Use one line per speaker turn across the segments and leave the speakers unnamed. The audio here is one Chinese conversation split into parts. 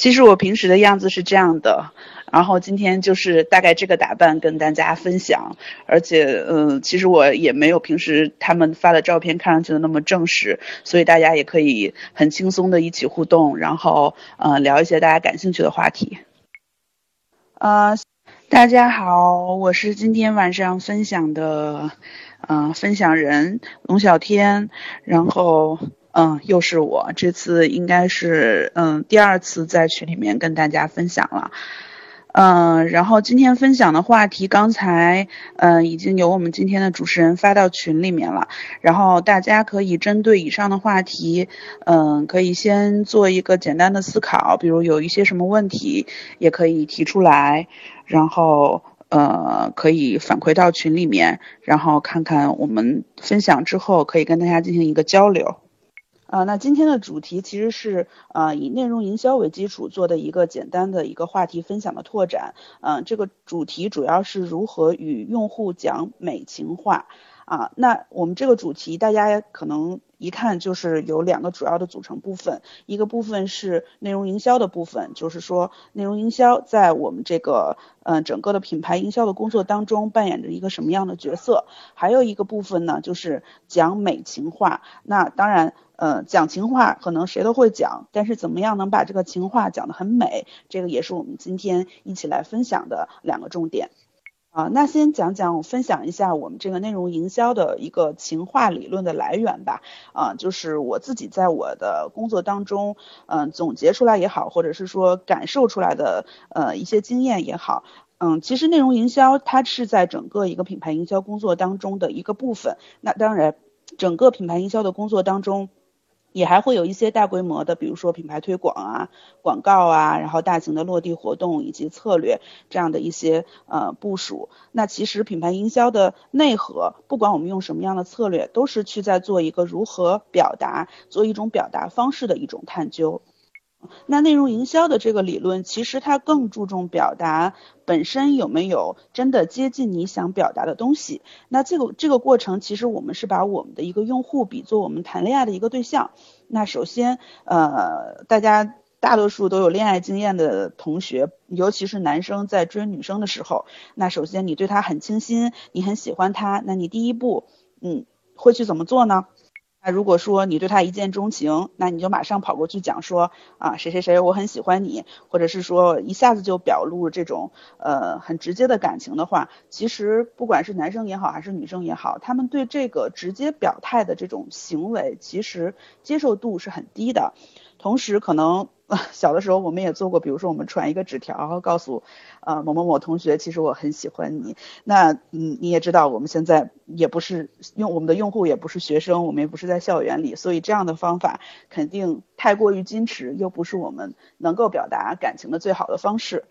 其实我平时的样子是这样的，然后今天就是大概这个打扮跟大家分享，而且嗯，其实我也没有平时他们发的照片看上去的那么正式，所以大家也可以很轻松的一起互动，然后呃聊一些大家感兴趣的话题。呃，大家好，我是今天晚上分享的嗯分享人龙小天，然后。嗯，又是我，这次应该是嗯第二次在群里面跟大家分享了，嗯，然后今天分享的话题，刚才嗯已经有我们今天的主持人发到群里面了，然后大家可以针对以上的话题，嗯，可以先做一个简单的思考，比如有一些什么问题，也可以提出来，然后呃可以反馈到群里面，然后看看我们分享之后可以跟大家进行一个交流。啊，那今天的主题其实是呃以内容营销为基础做的一个简单的一个话题分享的拓展。嗯，这个主题主要是如何与用户讲美情话。啊，那我们这个主题大家可能一看就是有两个主要的组成部分，一个部分是内容营销的部分，就是说内容营销在我们这个嗯整个的品牌营销的工作当中扮演着一个什么样的角色。还有一个部分呢，就是讲美情话。那当然。呃，讲情话可能谁都会讲，但是怎么样能把这个情话讲得很美，这个也是我们今天一起来分享的两个重点。啊，那先讲讲分享一下我们这个内容营销的一个情话理论的来源吧。啊，就是我自己在我的工作当中，嗯，总结出来也好，或者是说感受出来的呃一些经验也好，嗯，其实内容营销它是在整个一个品牌营销工作当中的一个部分。那当然，整个品牌营销的工作当中。也还会有一些大规模的，比如说品牌推广啊、广告啊，然后大型的落地活动以及策略这样的一些呃部署。那其实品牌营销的内核，不管我们用什么样的策略，都是去在做一个如何表达，做一种表达方式的一种探究。那内容营销的这个理论，其实它更注重表达本身有没有真的接近你想表达的东西。那这个这个过程，其实我们是把我们的一个用户比作我们谈恋爱的一个对象。那首先，呃，大家大多数都有恋爱经验的同学，尤其是男生在追女生的时候，那首先你对她很倾心，你很喜欢她，那你第一步，嗯，会去怎么做呢？那如果说你对他一见钟情，那你就马上跑过去讲说啊谁谁谁我很喜欢你，或者是说一下子就表露这种呃很直接的感情的话，其实不管是男生也好还是女生也好，他们对这个直接表态的这种行为，其实接受度是很低的。同时，可能 小的时候我们也做过，比如说我们传一个纸条，告诉呃某某某同学，其实我很喜欢你。那嗯，你也知道，我们现在也不是用我们的用户也不是学生，我们也不是在校园里，所以这样的方法肯定太过于矜持，又不是我们能够表达感情的最好的方式。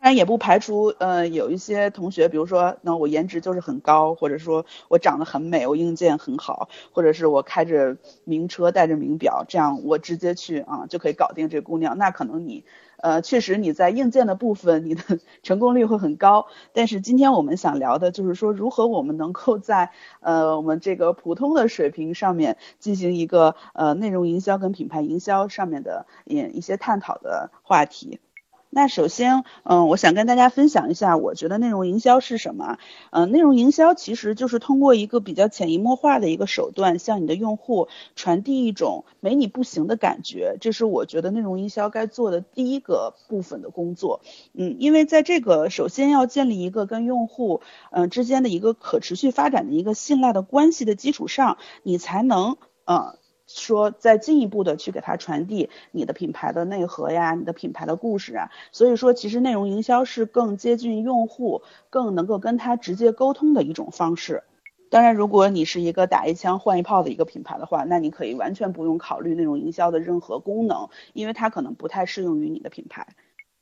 当然也不排除，呃，有一些同学，比如说，那我颜值就是很高，或者说我长得很美，我硬件很好，或者是我开着名车，带着名表，这样我直接去啊就可以搞定这姑娘。那可能你，呃，确实你在硬件的部分，你的 成功率会很高。但是今天我们想聊的就是说，如何我们能够在呃我们这个普通的水平上面进行一个呃内容营销跟品牌营销上面的一一些探讨的话题。那首先，嗯，我想跟大家分享一下，我觉得内容营销是什么？嗯，内容营销其实就是通过一个比较潜移默化的一个手段，向你的用户传递一种没你不行的感觉。这是我觉得内容营销该做的第一个部分的工作。嗯，因为在这个首先要建立一个跟用户嗯之间的一个可持续发展的一个信赖的关系的基础上，你才能嗯。说再进一步的去给他传递你的品牌的内核呀，你的品牌的故事啊，所以说其实内容营销是更接近用户，更能够跟他直接沟通的一种方式。当然，如果你是一个打一枪换一炮的一个品牌的话，那你可以完全不用考虑内容营销的任何功能，因为它可能不太适用于你的品牌。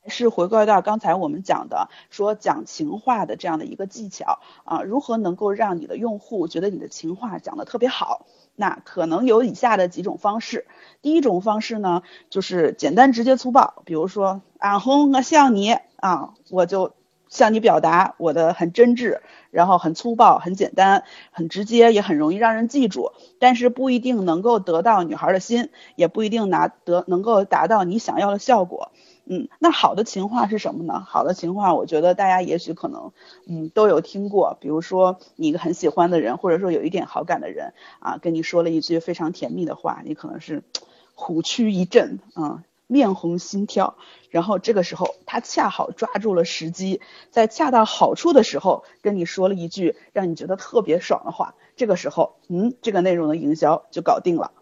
还是回归到刚才我们讲的，说讲情话的这样的一个技巧啊，如何能够让你的用户觉得你的情话讲得特别好？那可能有以下的几种方式。第一种方式呢，就是简单直接粗暴，比如说，俺红我像你啊，我就向你表达我的很真挚，然后很粗暴、很简单、很直接，也很容易让人记住，但是不一定能够得到女孩的心，也不一定拿得能够达到你想要的效果。嗯，那好的情话是什么呢？好的情话，我觉得大家也许可能，嗯，都有听过。比如说，你一个很喜欢的人，或者说有一点好感的人，啊，跟你说了一句非常甜蜜的话，你可能是虎躯一震，啊，面红心跳。然后这个时候，他恰好抓住了时机，在恰到好处的时候跟你说了一句让你觉得特别爽的话。这个时候，嗯，这个内容的营销就搞定了。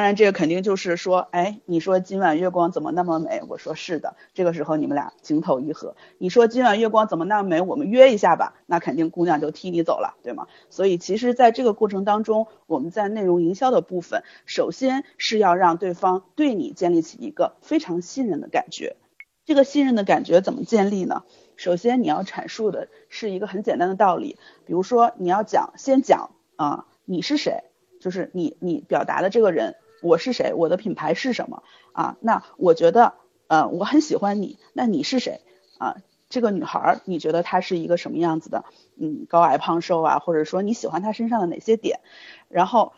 当然，这个肯定就是说，哎，你说今晚月光怎么那么美？我说是的。这个时候你们俩情投意合。你说今晚月光怎么那么美？我们约一下吧。那肯定姑娘就踢你走了，对吗？所以其实，在这个过程当中，我们在内容营销的部分，首先是要让对方对你建立起一个非常信任的感觉。这个信任的感觉怎么建立呢？首先你要阐述的是一个很简单的道理，比如说你要讲，先讲啊，你是谁？就是你你表达的这个人。我是谁？我的品牌是什么？啊，那我觉得，呃，我很喜欢你。那你是谁？啊，这个女孩，你觉得她是一个什么样子的？嗯，高矮胖瘦啊，或者说你喜欢她身上的哪些点？然后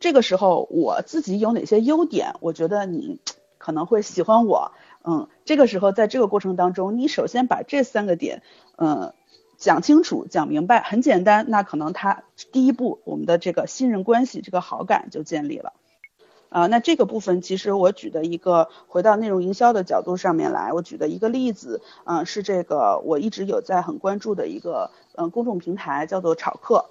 这个时候我自己有哪些优点？我觉得你可能会喜欢我。嗯，这个时候在这个过程当中，你首先把这三个点，嗯，讲清楚、讲明白，很简单。那可能他第一步，我们的这个信任关系、这个好感就建立了。啊，那这个部分其实我举的一个回到内容营销的角度上面来，我举的一个例子，嗯，是这个我一直有在很关注的一个嗯公众平台，叫做炒客。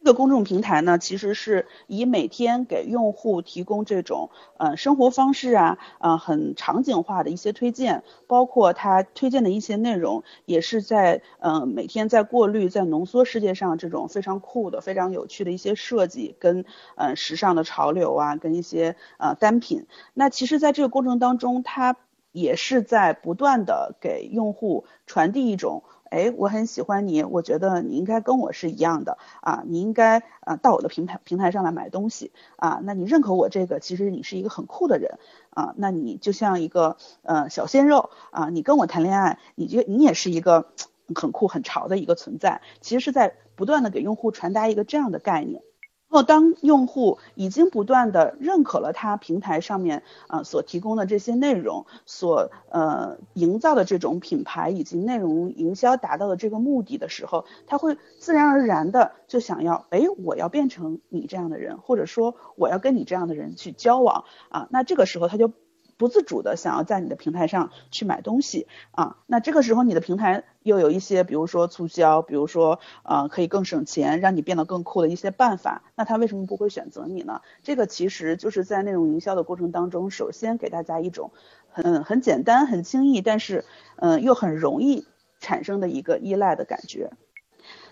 这个公众平台呢，其实是以每天给用户提供这种呃生活方式啊，呃很场景化的一些推荐，包括它推荐的一些内容，也是在呃每天在过滤、在浓缩世界上这种非常酷的、非常有趣的一些设计跟呃时尚的潮流啊，跟一些呃单品。那其实，在这个过程当中，它也是在不断的给用户传递一种。哎，我很喜欢你，我觉得你应该跟我是一样的啊，你应该啊到我的平台平台上来买东西啊，那你认可我这个，其实你是一个很酷的人啊，那你就像一个呃小鲜肉啊，你跟我谈恋爱，你觉你也是一个 很酷很潮的一个存在，其实是在不断的给用户传达一个这样的概念。然后，当用户已经不断的认可了他平台上面啊所提供的这些内容，所呃营造的这种品牌以及内容营销达到的这个目的的时候，他会自然而然的就想要，哎，我要变成你这样的人，或者说我要跟你这样的人去交往啊，那这个时候他就。不自主的想要在你的平台上去买东西啊，那这个时候你的平台又有一些，比如说促销，比如说呃可以更省钱，让你变得更酷的一些办法，那他为什么不会选择你呢？这个其实就是在内容营销的过程当中，首先给大家一种很很简单、很轻易，但是嗯又很容易产生的一个依赖的感觉。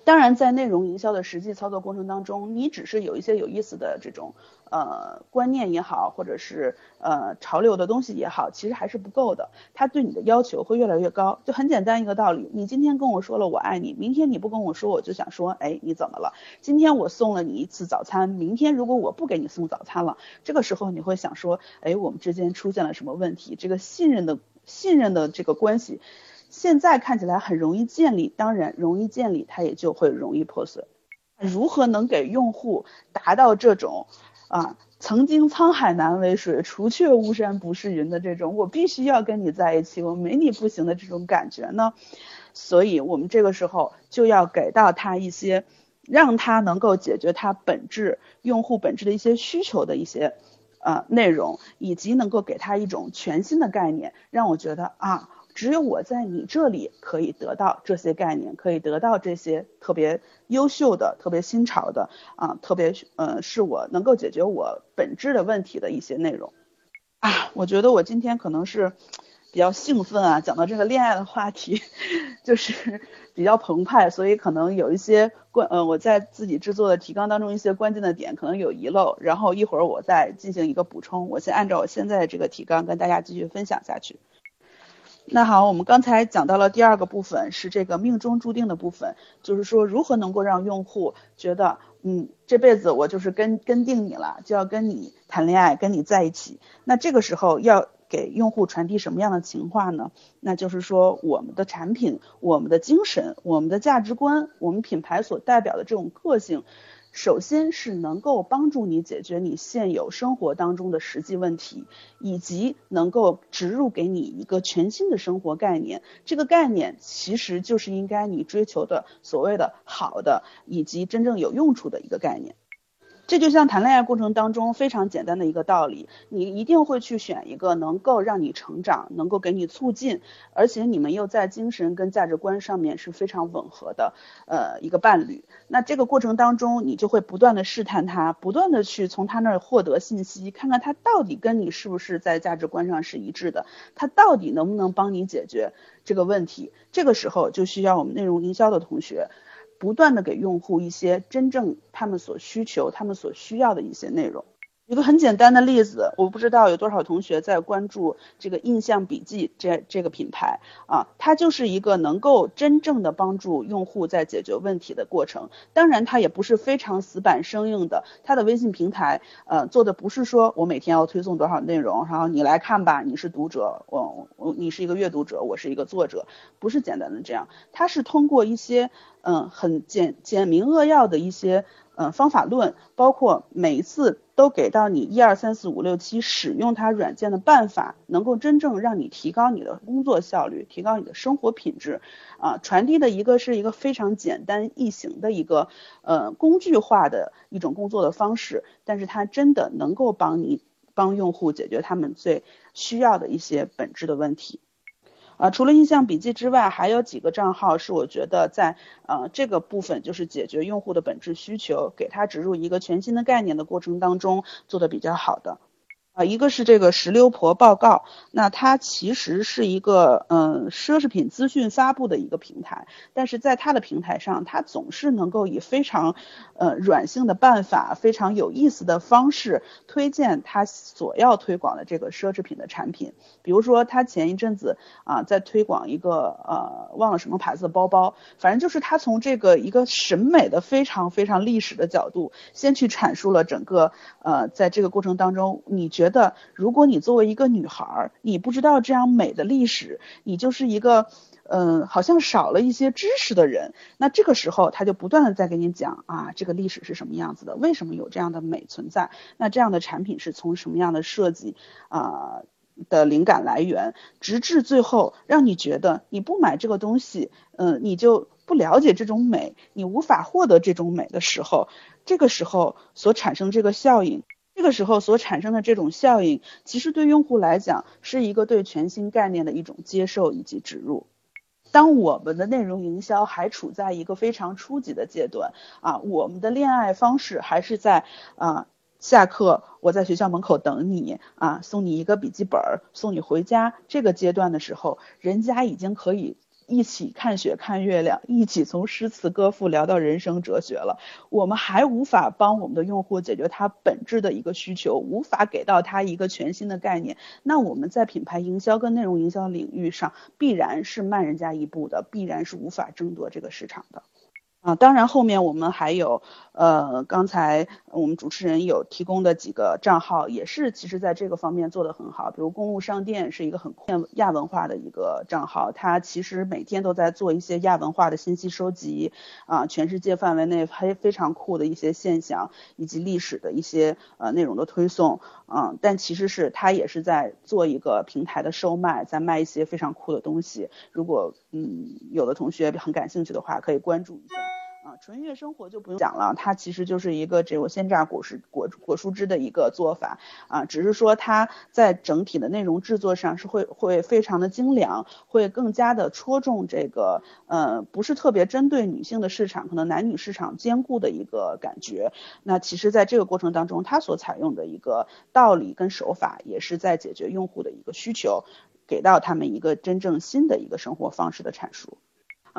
当然，在内容营销的实际操作过程当中，你只是有一些有意思的这种呃观念也好，或者是呃潮流的东西也好，其实还是不够的。他对你的要求会越来越高。就很简单一个道理，你今天跟我说了我爱你，明天你不跟我说，我就想说，哎，你怎么了？今天我送了你一次早餐，明天如果我不给你送早餐了，这个时候你会想说，哎，我们之间出现了什么问题？这个信任的信任的这个关系。现在看起来很容易建立，当然容易建立，它也就会容易破碎。如何能给用户达到这种啊，曾经沧海难为水，除却巫山不是云的这种，我必须要跟你在一起，我没你不行的这种感觉呢？所以我们这个时候就要给到他一些，让他能够解决他本质用户本质的一些需求的一些呃内容，以及能够给他一种全新的概念，让我觉得啊。只有我在你这里可以得到这些概念，可以得到这些特别优秀的、特别新潮的啊，特别呃，是我能够解决我本质的问题的一些内容啊。我觉得我今天可能是比较兴奋啊，讲到这个恋爱的话题，就是比较澎湃，所以可能有一些关呃我在自己制作的提纲当中一些关键的点可能有遗漏，然后一会儿我再进行一个补充。我先按照我现在的这个提纲跟大家继续分享下去。那好，我们刚才讲到了第二个部分，是这个命中注定的部分，就是说如何能够让用户觉得，嗯，这辈子我就是跟跟定你了，就要跟你谈恋爱，跟你在一起。那这个时候要给用户传递什么样的情话呢？那就是说我们的产品、我们的精神、我们的价值观、我们品牌所代表的这种个性。首先是能够帮助你解决你现有生活当中的实际问题，以及能够植入给你一个全新的生活概念。这个概念其实就是应该你追求的所谓的好的以及真正有用处的一个概念。这就像谈恋爱过程当中非常简单的一个道理，你一定会去选一个能够让你成长、能够给你促进，而且你们又在精神跟价值观上面是非常吻合的，呃，一个伴侣。那这个过程当中，你就会不断的试探他，不断的去从他那儿获得信息，看看他到底跟你是不是在价值观上是一致的，他到底能不能帮你解决这个问题。这个时候就需要我们内容营销的同学。不断的给用户一些真正他们所需求、他们所需要的一些内容。一个很简单的例子，我不知道有多少同学在关注这个印象笔记这这个品牌啊，它就是一个能够真正的帮助用户在解决问题的过程。当然，它也不是非常死板生硬的，它的微信平台呃做的不是说我每天要推送多少内容，然后你来看吧，你是读者，我我你是一个阅读者，我是一个作者，不是简单的这样，它是通过一些嗯很简简明扼要的一些。嗯，方法论包括每一次都给到你一二三四五六七使用它软件的办法，能够真正让你提高你的工作效率，提高你的生活品质。啊，传递的一个是一个非常简单易行的一个呃工具化的一种工作的方式，但是它真的能够帮你帮用户解决他们最需要的一些本质的问题。啊，除了印象笔记之外，还有几个账号是我觉得在呃这个部分，就是解决用户的本质需求，给他植入一个全新的概念的过程当中做的比较好的。啊，一个是这个石榴婆报告，那它其实是一个嗯奢侈品资讯发布的一个平台，但是在它的平台上，它总是能够以非常呃软性的办法，非常有意思的方式推荐它所要推广的这个奢侈品的产品。比如说，他前一阵子啊在推广一个呃忘了什么牌子的包包，反正就是他从这个一个审美的非常非常历史的角度，先去阐述了整个呃在这个过程当中，你觉觉得，如果你作为一个女孩，你不知道这样美的历史，你就是一个，嗯，好像少了一些知识的人。那这个时候，他就不断的在给你讲啊，这个历史是什么样子的，为什么有这样的美存在？那这样的产品是从什么样的设计啊的灵感来源？直至最后，让你觉得你不买这个东西，嗯，你就不了解这种美，你无法获得这种美的时候，这个时候所产生这个效应。这时候所产生的这种效应，其实对用户来讲是一个对全新概念的一种接受以及植入。当我们的内容营销还处在一个非常初级的阶段啊，我们的恋爱方式还是在啊，下课我在学校门口等你啊，送你一个笔记本，送你回家这个阶段的时候，人家已经可以。一起看雪看月亮，一起从诗词歌赋聊到人生哲学了。我们还无法帮我们的用户解决他本质的一个需求，无法给到他一个全新的概念。那我们在品牌营销跟内容营销领域上，必然是慢人家一步的，必然是无法争夺这个市场的。啊，当然后面我们还有，呃，刚才我们主持人有提供的几个账号，也是其实在这个方面做得很好。比如公务商店是一个很亚文化的一个账号，它其实每天都在做一些亚文化的信息收集，啊，全世界范围内非非常酷的一些现象以及历史的一些呃内容的推送，啊，但其实是它也是在做一个平台的售卖，在卖一些非常酷的东西。如果嗯有的同学很感兴趣的话，可以关注一下。纯悦生活就不用讲了，它其实就是一个这种鲜榨果实果果蔬汁的一个做法啊，只是说它在整体的内容制作上是会会非常的精良，会更加的戳中这个呃不是特别针对女性的市场，可能男女市场兼顾的一个感觉。那其实在这个过程当中，它所采用的一个道理跟手法，也是在解决用户的一个需求，给到他们一个真正新的一个生活方式的阐述。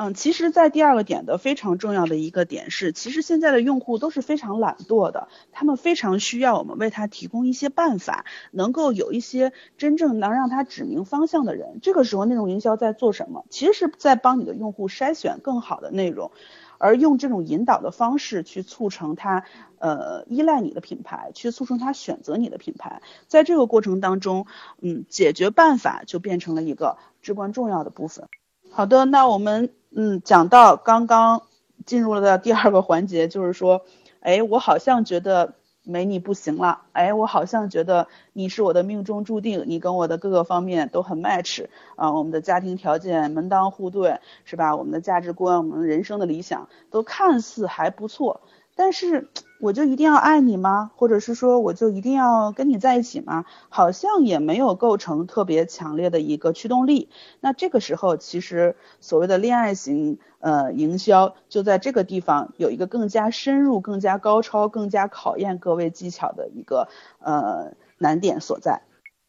嗯，其实，在第二个点的非常重要的一个点是，其实现在的用户都是非常懒惰的，他们非常需要我们为他提供一些办法，能够有一些真正能让他指明方向的人。这个时候，内容营销在做什么？其实是在帮你的用户筛选更好的内容，而用这种引导的方式去促成他呃依赖你的品牌，去促成他选择你的品牌。在这个过程当中，嗯，解决办法就变成了一个至关重要的部分。好的，那我们。嗯，讲到刚刚进入了的第二个环节，就是说，哎，我好像觉得。没你不行了，哎，我好像觉得你是我的命中注定，你跟我的各个方面都很 match 啊，我们的家庭条件门当户对，是吧？我们的价值观，我们人生的理想都看似还不错。但是我就一定要爱你吗？或者是说我就一定要跟你在一起吗？好像也没有构成特别强烈的一个驱动力。那这个时候，其实所谓的恋爱型呃营销就在这个地方有一个更加深入、更加高超、更加考验各位技巧的一个呃难点所在。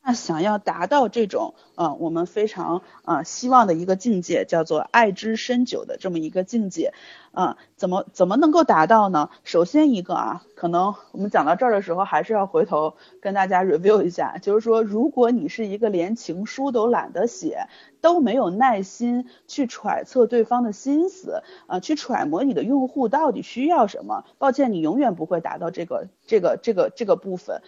那想要达到这种，呃，我们非常啊希望的一个境界，叫做爱之深久的这么一个境界，啊，怎么怎么能够达到呢？首先一个啊，可能我们讲到这儿的时候，还是要回头跟大家 review 一下，就是说，如果你是一个连情书都懒得写，都没有耐心去揣测对方的心思，啊，去揣摩你的用户到底需要什么，抱歉，你永远不会达到这个这个这个这个部分。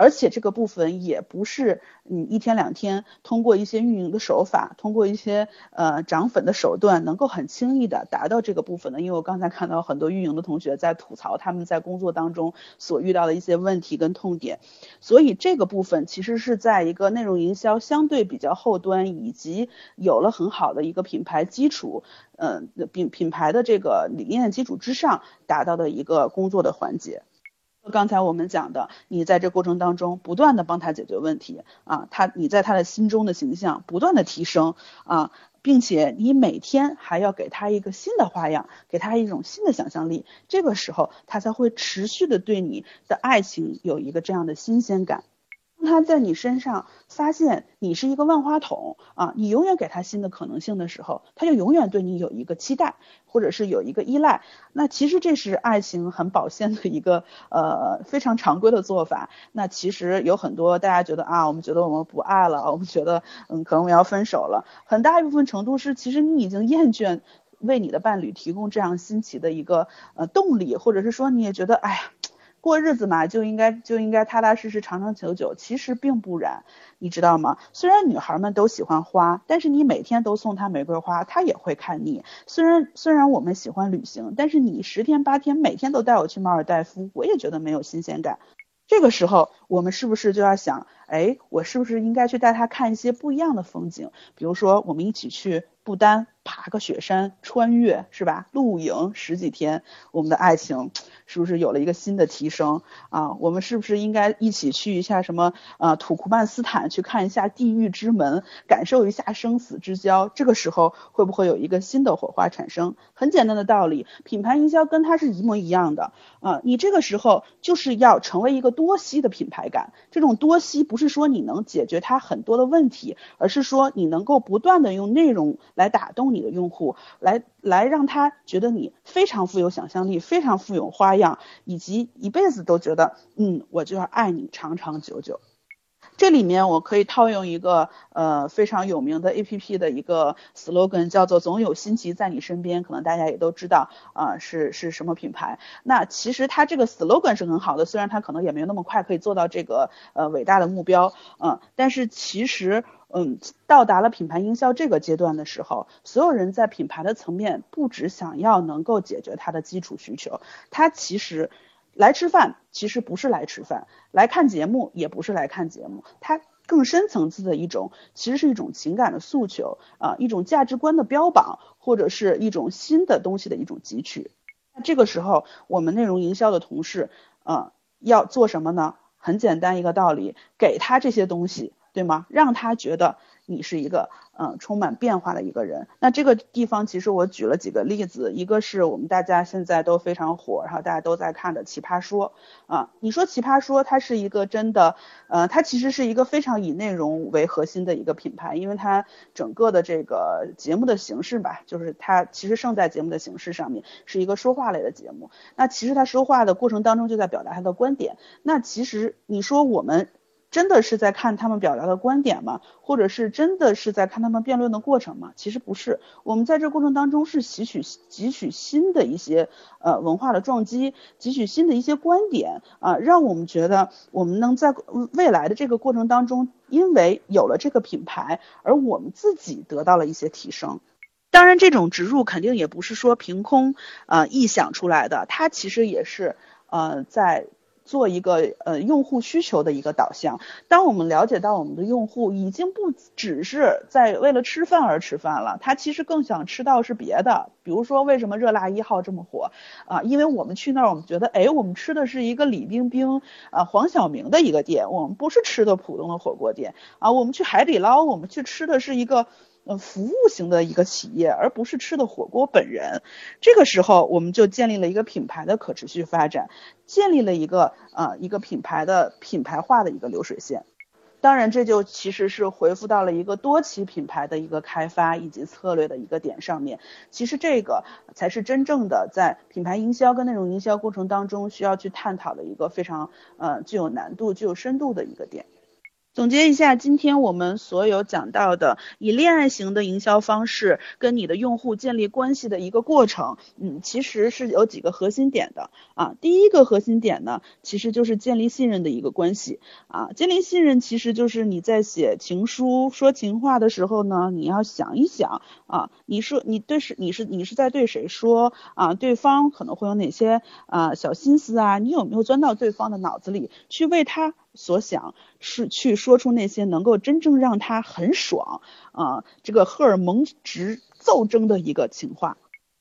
而且这个部分也不是你一天两天通过一些运营的手法，通过一些呃涨粉的手段能够很轻易的达到这个部分的。因为我刚才看到很多运营的同学在吐槽他们在工作当中所遇到的一些问题跟痛点，所以这个部分其实是在一个内容营销相对比较后端，以及有了很好的一个品牌基础，嗯品品牌的这个理念基础之上达到的一个工作的环节。刚才我们讲的，你在这过程当中不断的帮他解决问题啊，他你在他的心中的形象不断的提升啊，并且你每天还要给他一个新的花样，给他一种新的想象力，这个时候他才会持续的对你的爱情有一个这样的新鲜感。他在你身上发现你是一个万花筒啊，你永远给他新的可能性的时候，他就永远对你有一个期待，或者是有一个依赖。那其实这是爱情很保鲜的一个呃非常常规的做法。那其实有很多大家觉得啊，我们觉得我们不爱了，我们觉得嗯可能我们要分手了。很大一部分程度是，其实你已经厌倦为你的伴侣提供这样新奇的一个呃动力，或者是说你也觉得哎呀。过日子嘛，就应该就应该踏踏实实、长长久久。其实并不然，你知道吗？虽然女孩们都喜欢花，但是你每天都送她玫瑰花，她也会看腻。虽然虽然我们喜欢旅行，但是你十天八天每天都带我去马尔代夫，我也觉得没有新鲜感。这个时候，我们是不是就要想，哎，我是不是应该去带他看一些不一样的风景？比如说，我们一起去不丹爬个雪山，穿越是吧？露营十几天，我们的爱情。是不是有了一个新的提升啊？我们是不是应该一起去一下什么呃土库曼斯坦去看一下地狱之门，感受一下生死之交？这个时候会不会有一个新的火花产生？很简单的道理，品牌营销跟它是一模一样的啊。你这个时候就是要成为一个多吸的品牌感。这种多吸不不是说你能解决他很多的问题，而是说你能够不断的用内容来打动你的用户，来来让他觉得你非常富有想象力，非常富有花。样以及一辈子都觉得，嗯，我就要爱你长长久久。这里面我可以套用一个呃非常有名的 A P P 的一个 slogan，叫做“总有新奇在你身边”。可能大家也都知道啊，是是什么品牌。那其实它这个 slogan 是很好的，虽然它可能也没有那么快可以做到这个呃伟大的目标，嗯，但是其实。嗯，到达了品牌营销这个阶段的时候，所有人在品牌的层面不只想要能够解决它的基础需求，它其实来吃饭其实不是来吃饭，来看节目也不是来看节目，他更深层次的一种其实是一种情感的诉求啊，一种价值观的标榜，或者是一种新的东西的一种汲取。那这个时候，我们内容营销的同事啊要做什么呢？很简单一个道理，给他这些东西。对吗？让他觉得你是一个嗯充满变化的一个人。那这个地方其实我举了几个例子，一个是我们大家现在都非常火，然后大家都在看的《奇葩说》啊。你说《奇葩说》它是一个真的，呃，它其实是一个非常以内容为核心的一个品牌，因为它整个的这个节目的形式吧，就是它其实胜在节目的形式上面是一个说话类的节目。那其实他说话的过程当中就在表达他的观点。那其实你说我们。真的是在看他们表达的观点吗？或者是真的是在看他们辩论的过程吗？其实不是，我们在这过程当中是汲取汲取新的一些呃文化的撞击，汲取新的一些观点啊，让我们觉得我们能在未来的这个过程当中，因为有了这个品牌，而我们自己得到了一些提升。当然，这种植入肯定也不是说凭空呃臆想出来的，它其实也是。呃，在。做一个呃用户需求的一个导向。当我们了解到我们的用户已经不只是在为了吃饭而吃饭了，他其实更想吃到是别的。比如说为什么热辣一号这么火啊？因为我们去那儿，我们觉得哎，我们吃的是一个李冰冰啊黄晓明的一个店，我们不是吃的普通的火锅店啊。我们去海底捞，我们去吃的是一个。呃，服务型的一个企业，而不是吃的火锅本人。这个时候，我们就建立了一个品牌的可持续发展，建立了一个呃一个品牌的品牌化的一个流水线。当然，这就其实是回复到了一个多期品牌的一个开发以及策略的一个点上面。其实这个才是真正的在品牌营销跟内容营销过程当中需要去探讨的一个非常呃具有难度、具有深度的一个点。总结一下，今天我们所有讲到的以恋爱型的营销方式跟你的用户建立关系的一个过程，嗯，其实是有几个核心点的啊。第一个核心点呢，其实就是建立信任的一个关系啊。建立信任其实就是你在写情书、说情话的时候呢，你要想一想啊，你说你对是你是你是在对谁说啊？对方可能会有哪些啊小心思啊？你有没有钻到对方的脑子里去为他？所想是去说出那些能够真正让他很爽啊，这个荷尔蒙值骤增的一个情话。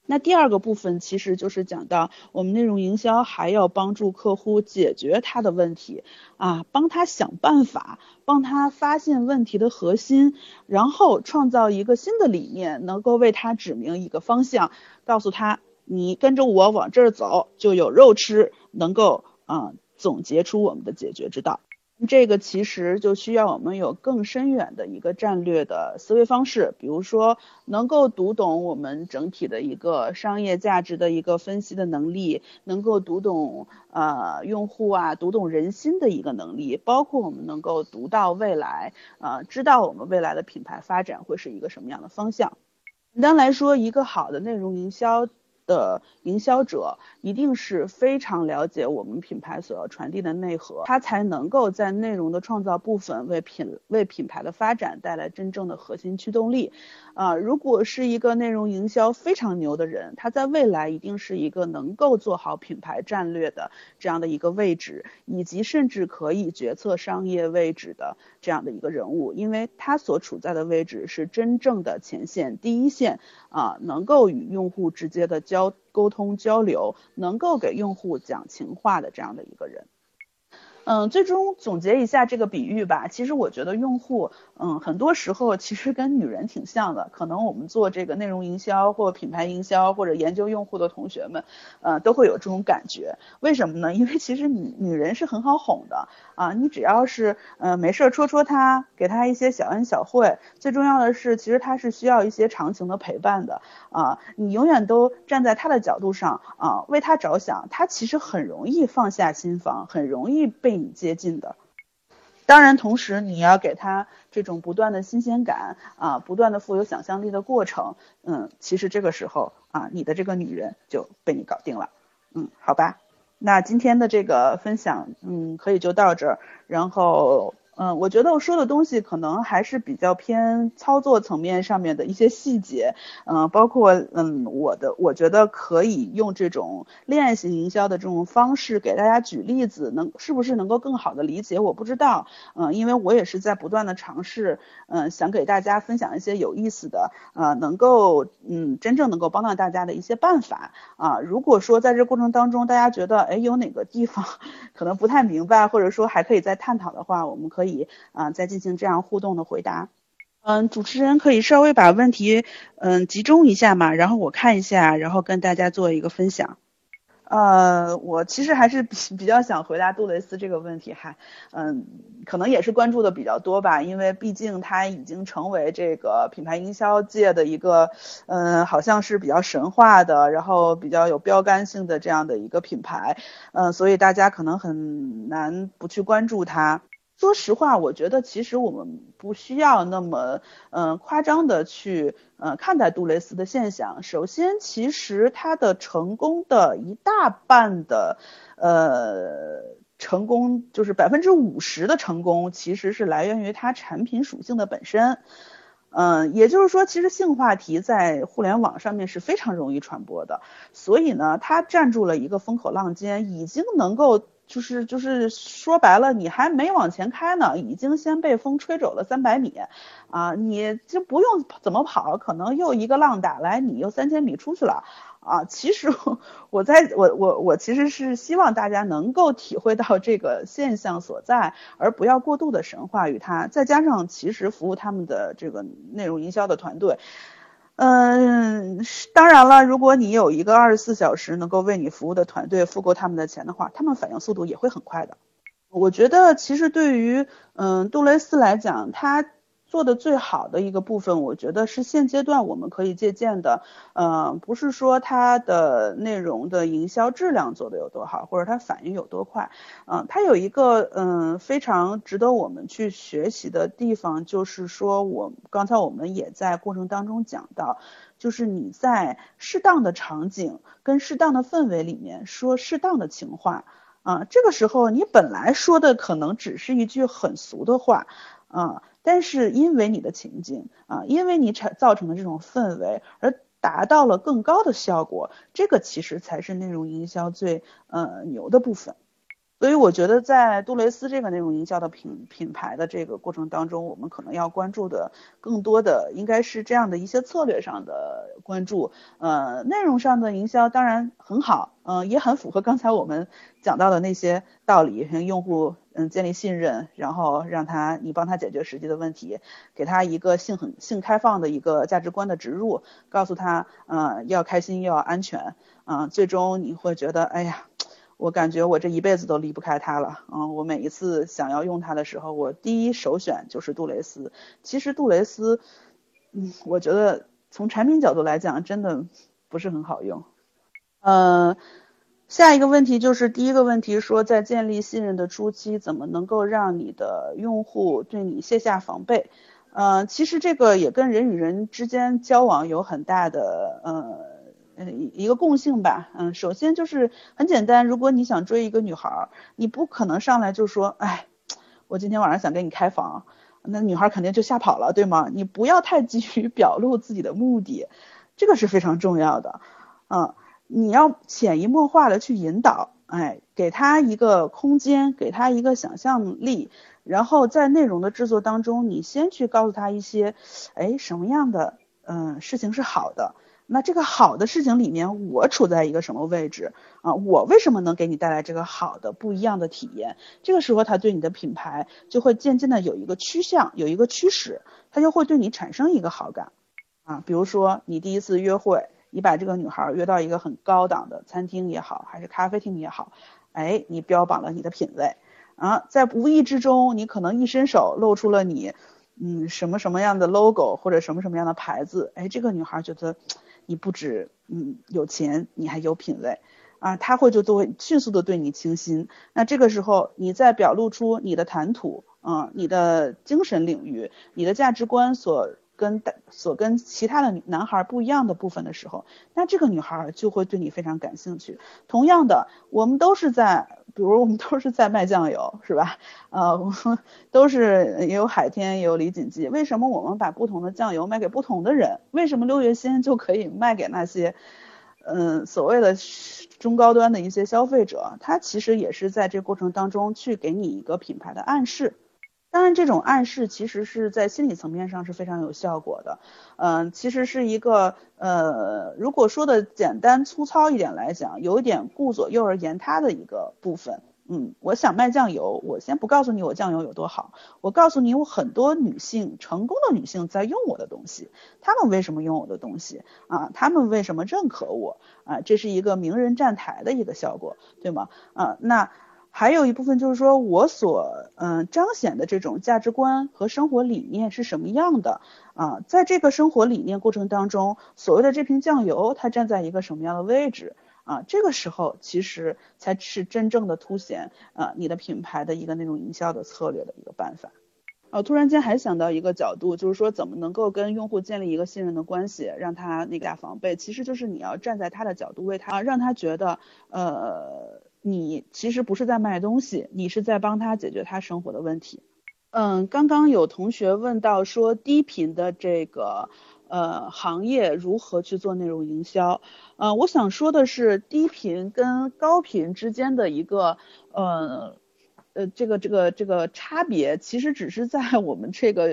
那第二个部分其实就是讲到我们内容营销还要帮助客户解决他的问题啊，帮他想办法，帮他发现问题的核心，然后创造一个新的理念，能够为他指明一个方向，告诉他你跟着我往这儿走就有肉吃，能够啊总结出我们的解决之道。这个其实就需要我们有更深远的一个战略的思维方式，比如说能够读懂我们整体的一个商业价值的一个分析的能力，能够读懂呃用户啊，读懂人心的一个能力，包括我们能够读到未来，呃，知道我们未来的品牌发展会是一个什么样的方向。简单来说，一个好的内容营销。的营销者一定是非常了解我们品牌所要传递的内核，他才能够在内容的创造部分为品为品牌的发展带来真正的核心驱动力。啊，如果是一个内容营销非常牛的人，他在未来一定是一个能够做好品牌战略的这样的一个位置，以及甚至可以决策商业位置的这样的一个人物，因为他所处在的位置是真正的前线第一线啊，能够与用户直接的交沟通交流，能够给用户讲情话的这样的一个人。嗯，最终总结一下这个比喻吧。其实我觉得用户，嗯，很多时候其实跟女人挺像的。可能我们做这个内容营销或品牌营销或者研究用户的同学们，呃，都会有这种感觉。为什么呢？因为其实女女人是很好哄的啊。你只要是，呃，没事戳戳她，给她一些小恩小惠。最重要的是，其实她是需要一些长情的陪伴的啊。你永远都站在她的角度上啊，为她着想，她其实很容易放下心防，很容易被。你接近的，当然，同时你要给他这种不断的新鲜感啊，不断的富有想象力的过程，嗯，其实这个时候啊，你的这个女人就被你搞定了，嗯，好吧，那今天的这个分享，嗯，可以就到这儿，然后。嗯，我觉得我说的东西可能还是比较偏操作层面上面的一些细节，嗯，包括嗯我的，我觉得可以用这种恋爱型营销的这种方式给大家举例子，能是不是能够更好的理解？我不知道，嗯，因为我也是在不断的尝试，嗯，想给大家分享一些有意思的，呃，能够嗯真正能够帮到大家的一些办法啊。如果说在这过程当中大家觉得哎有哪个地方 可能不太明白，或者说还可以再探讨的话，我们可以。以啊，再进行这样互动的回答。嗯，主持人可以稍微把问题嗯集中一下嘛，然后我看一下，然后跟大家做一个分享。呃，我其实还是 比比较想回答杜蕾斯这个问题哈，嗯，可能也是关注的比较多吧，因为毕竟它已经成为这个品牌营销界的一个，嗯，好像是比较神话的，然后比较有标杆性的这样的一个品牌，嗯，所以大家可能很难不去关注它。说实话，我觉得其实我们不需要那么嗯夸张的去呃看待杜蕾斯的现象。首先，其实它的成功的一大半的呃成功，就是百分之五十的成功，其实是来源于它产品属性的本身。嗯，也就是说，其实性话题在互联网上面是非常容易传播的，所以呢，它占住了一个风口浪尖，已经能够就是就是说白了，你还没往前开呢，已经先被风吹走了三百米，啊，你就不用怎么跑，可能又一个浪打来，你又三千米出去了。啊，其实我在我我我其实是希望大家能够体会到这个现象所在，而不要过度的神话于它。再加上其实服务他们的这个内容营销的团队，嗯，当然了，如果你有一个二十四小时能够为你服务的团队付够他们的钱的话，他们反应速度也会很快的。我觉得其实对于嗯杜蕾斯来讲，他。做的最好的一个部分，我觉得是现阶段我们可以借鉴的。呃，不是说它的内容的营销质量做的有多好，或者它反应有多快。嗯，它有一个嗯非常值得我们去学习的地方，就是说我刚才我们也在过程当中讲到，就是你在适当的场景跟适当的氛围里面说适当的情话啊，这个时候你本来说的可能只是一句很俗的话啊。但是因为你的情境啊，因为你产造成的这种氛围，而达到了更高的效果，这个其实才是内容营销最呃牛的部分。所以我觉得在杜蕾斯这个内容营销的品品牌的这个过程当中，我们可能要关注的更多的应该是这样的一些策略上的关注。呃，内容上的营销当然很好，嗯，也很符合刚才我们讲到的那些道理，用户嗯建立信任，然后让他你帮他解决实际的问题，给他一个性很性开放的一个价值观的植入，告诉他嗯要开心又要安全，嗯，最终你会觉得哎呀。我感觉我这一辈子都离不开它了，嗯，我每一次想要用它的时候，我第一首选就是杜蕾斯。其实杜蕾斯，嗯，我觉得从产品角度来讲，真的不是很好用。嗯，下一个问题就是第一个问题说，在建立信任的初期，怎么能够让你的用户对你卸下防备？嗯，其实这个也跟人与人之间交往有很大的，呃。嗯，一个共性吧，嗯，首先就是很简单，如果你想追一个女孩，你不可能上来就说，哎，我今天晚上想跟你开房，那女孩肯定就吓跑了，对吗？你不要太急于表露自己的目的，这个是非常重要的，嗯，你要潜移默化的去引导，哎，给她一个空间，给她一个想象力，然后在内容的制作当中，你先去告诉她一些，哎，什么样的嗯事情是好的。那这个好的事情里面，我处在一个什么位置啊？我为什么能给你带来这个好的不一样的体验？这个时候，他对你的品牌就会渐渐的有一个趋向，有一个驱使，他就会对你产生一个好感啊。比如说，你第一次约会，你把这个女孩约到一个很高档的餐厅也好，还是咖啡厅也好，哎，你标榜了你的品味啊，在无意之中，你可能一伸手露出了你嗯什么什么样的 logo 或者什么什么样的牌子，哎，这个女孩觉得。你不止嗯有钱，你还有品位啊，他会就都会迅速的对你倾心。那这个时候，你在表露出你的谈吐，嗯，你的精神领域，你的价值观所跟所跟其他的男孩不一样的部分的时候，那这个女孩就会对你非常感兴趣。同样的，我们都是在。比如我们都是在卖酱油，是吧？呃，都是也有海天，也有李锦记。为什么我们把不同的酱油卖给不同的人？为什么六月鲜就可以卖给那些，嗯，所谓的中高端的一些消费者？他其实也是在这过程当中去给你一个品牌的暗示。当然，这种暗示其实是在心理层面上是非常有效果的。嗯，其实是一个呃，如果说的简单粗糙一点来讲，有一点顾左右而言他的一个部分。嗯，我想卖酱油，我先不告诉你我酱油有多好，我告诉你有很多女性成功的女性在用我的东西，她们为什么用我的东西啊？她们为什么认可我啊？这是一个名人站台的一个效果，对吗？啊，那。还有一部分就是说，我所嗯彰显的这种价值观和生活理念是什么样的啊？在这个生活理念过程当中，所谓的这瓶酱油，它站在一个什么样的位置啊？这个时候其实才是真正的凸显啊你的品牌的一个那种营销的策略的一个办法。哦，突然间还想到一个角度，就是说怎么能够跟用户建立一个信任的关系，让他那个防备，其实就是你要站在他的角度为他，让他觉得呃。你其实不是在卖东西，你是在帮他解决他生活的问题。嗯，刚刚有同学问到说低频的这个呃行业如何去做内容营销？呃，我想说的是低频跟高频之间的一个呃呃这个这个这个差别，其实只是在我们这个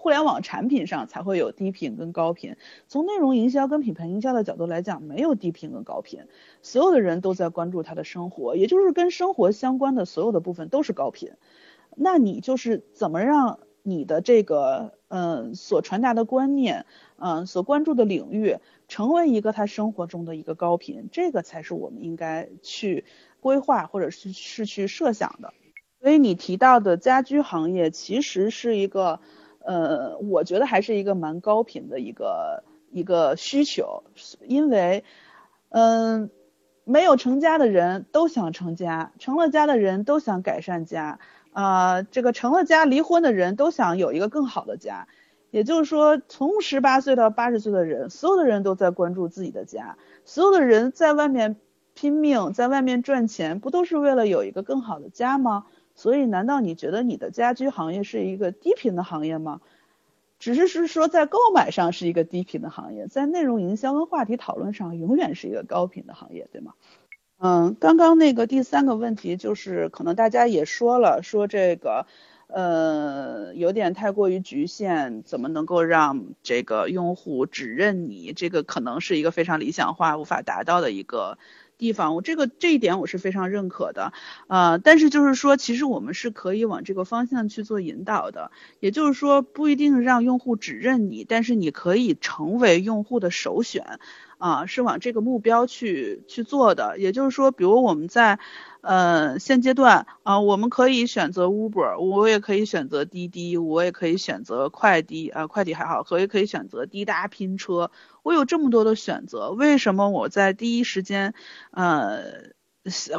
互联网产品上才会有低频跟高频。从内容营销跟品牌营销的角度来讲，没有低频跟高频，所有的人都在关注他的生活，也就是跟生活相关的所有的部分都是高频。那你就是怎么让你的这个嗯所传达的观念，嗯所关注的领域成为一个他生活中的一个高频，这个才是我们应该去规划或者是是去设想的。所以你提到的家居行业其实是一个，呃，我觉得还是一个蛮高频的一个一个需求，因为嗯没有成家的人都想成家，成了家的人都想改善家。啊，这个成了家离婚的人都想有一个更好的家，也就是说，从十八岁到八十岁的人，所有的人都在关注自己的家，所有的人在外面拼命，在外面赚钱，不都是为了有一个更好的家吗？所以，难道你觉得你的家居行业是一个低频的行业吗？只是是说在购买上是一个低频的行业，在内容营销跟话题讨论上永远是一个高频的行业，对吗？嗯，刚刚那个第三个问题就是，可能大家也说了，说这个，呃，有点太过于局限，怎么能够让这个用户只认你？这个可能是一个非常理想化、无法达到的一个地方。我这个这一点我是非常认可的，呃，但是就是说，其实我们是可以往这个方向去做引导的，也就是说，不一定让用户只认你，但是你可以成为用户的首选。啊，是往这个目标去去做的，也就是说，比如我们在，呃，现阶段啊，我们可以选择 Uber，我也可以选择滴滴，我也可以选择快滴，啊，快滴还好，可以可以选择滴答拼车，我有这么多的选择，为什么我在第一时间，呃，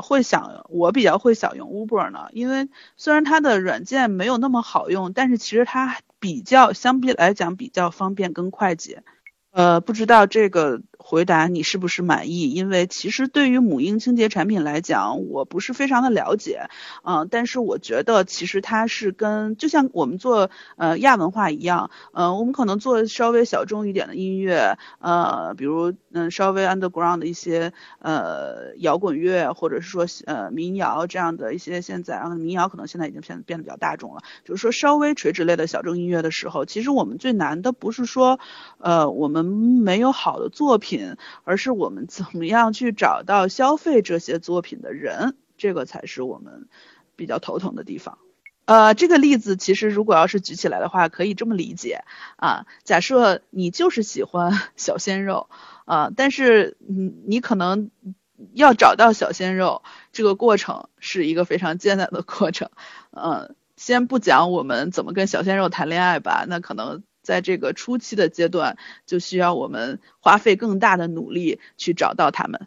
会想我比较会想用 Uber 呢？因为虽然它的软件没有那么好用，但是其实它比较相比来讲比较方便跟快捷，呃，不知道这个。回答你是不是满意？因为其实对于母婴清洁产品来讲，我不是非常的了解，嗯，但是我觉得其实它是跟就像我们做呃亚文化一样，呃，我们可能做稍微小众一点的音乐，呃，比如嗯稍微 underground 的一些呃摇滚乐，或者是说呃民谣这样的一些现在啊民谣可能现在已经变变得比较大众了，就是说稍微垂直类的小众音乐的时候，其实我们最难的不是说呃我们没有好的作品。而是我们怎么样去找到消费这些作品的人，这个才是我们比较头疼的地方。呃，这个例子其实如果要是举起来的话，可以这么理解啊。假设你就是喜欢小鲜肉啊，但是你你可能要找到小鲜肉，这个过程是一个非常艰难的过程。嗯，先不讲我们怎么跟小鲜肉谈恋爱吧，那可能。在这个初期的阶段，就需要我们花费更大的努力去找到他们。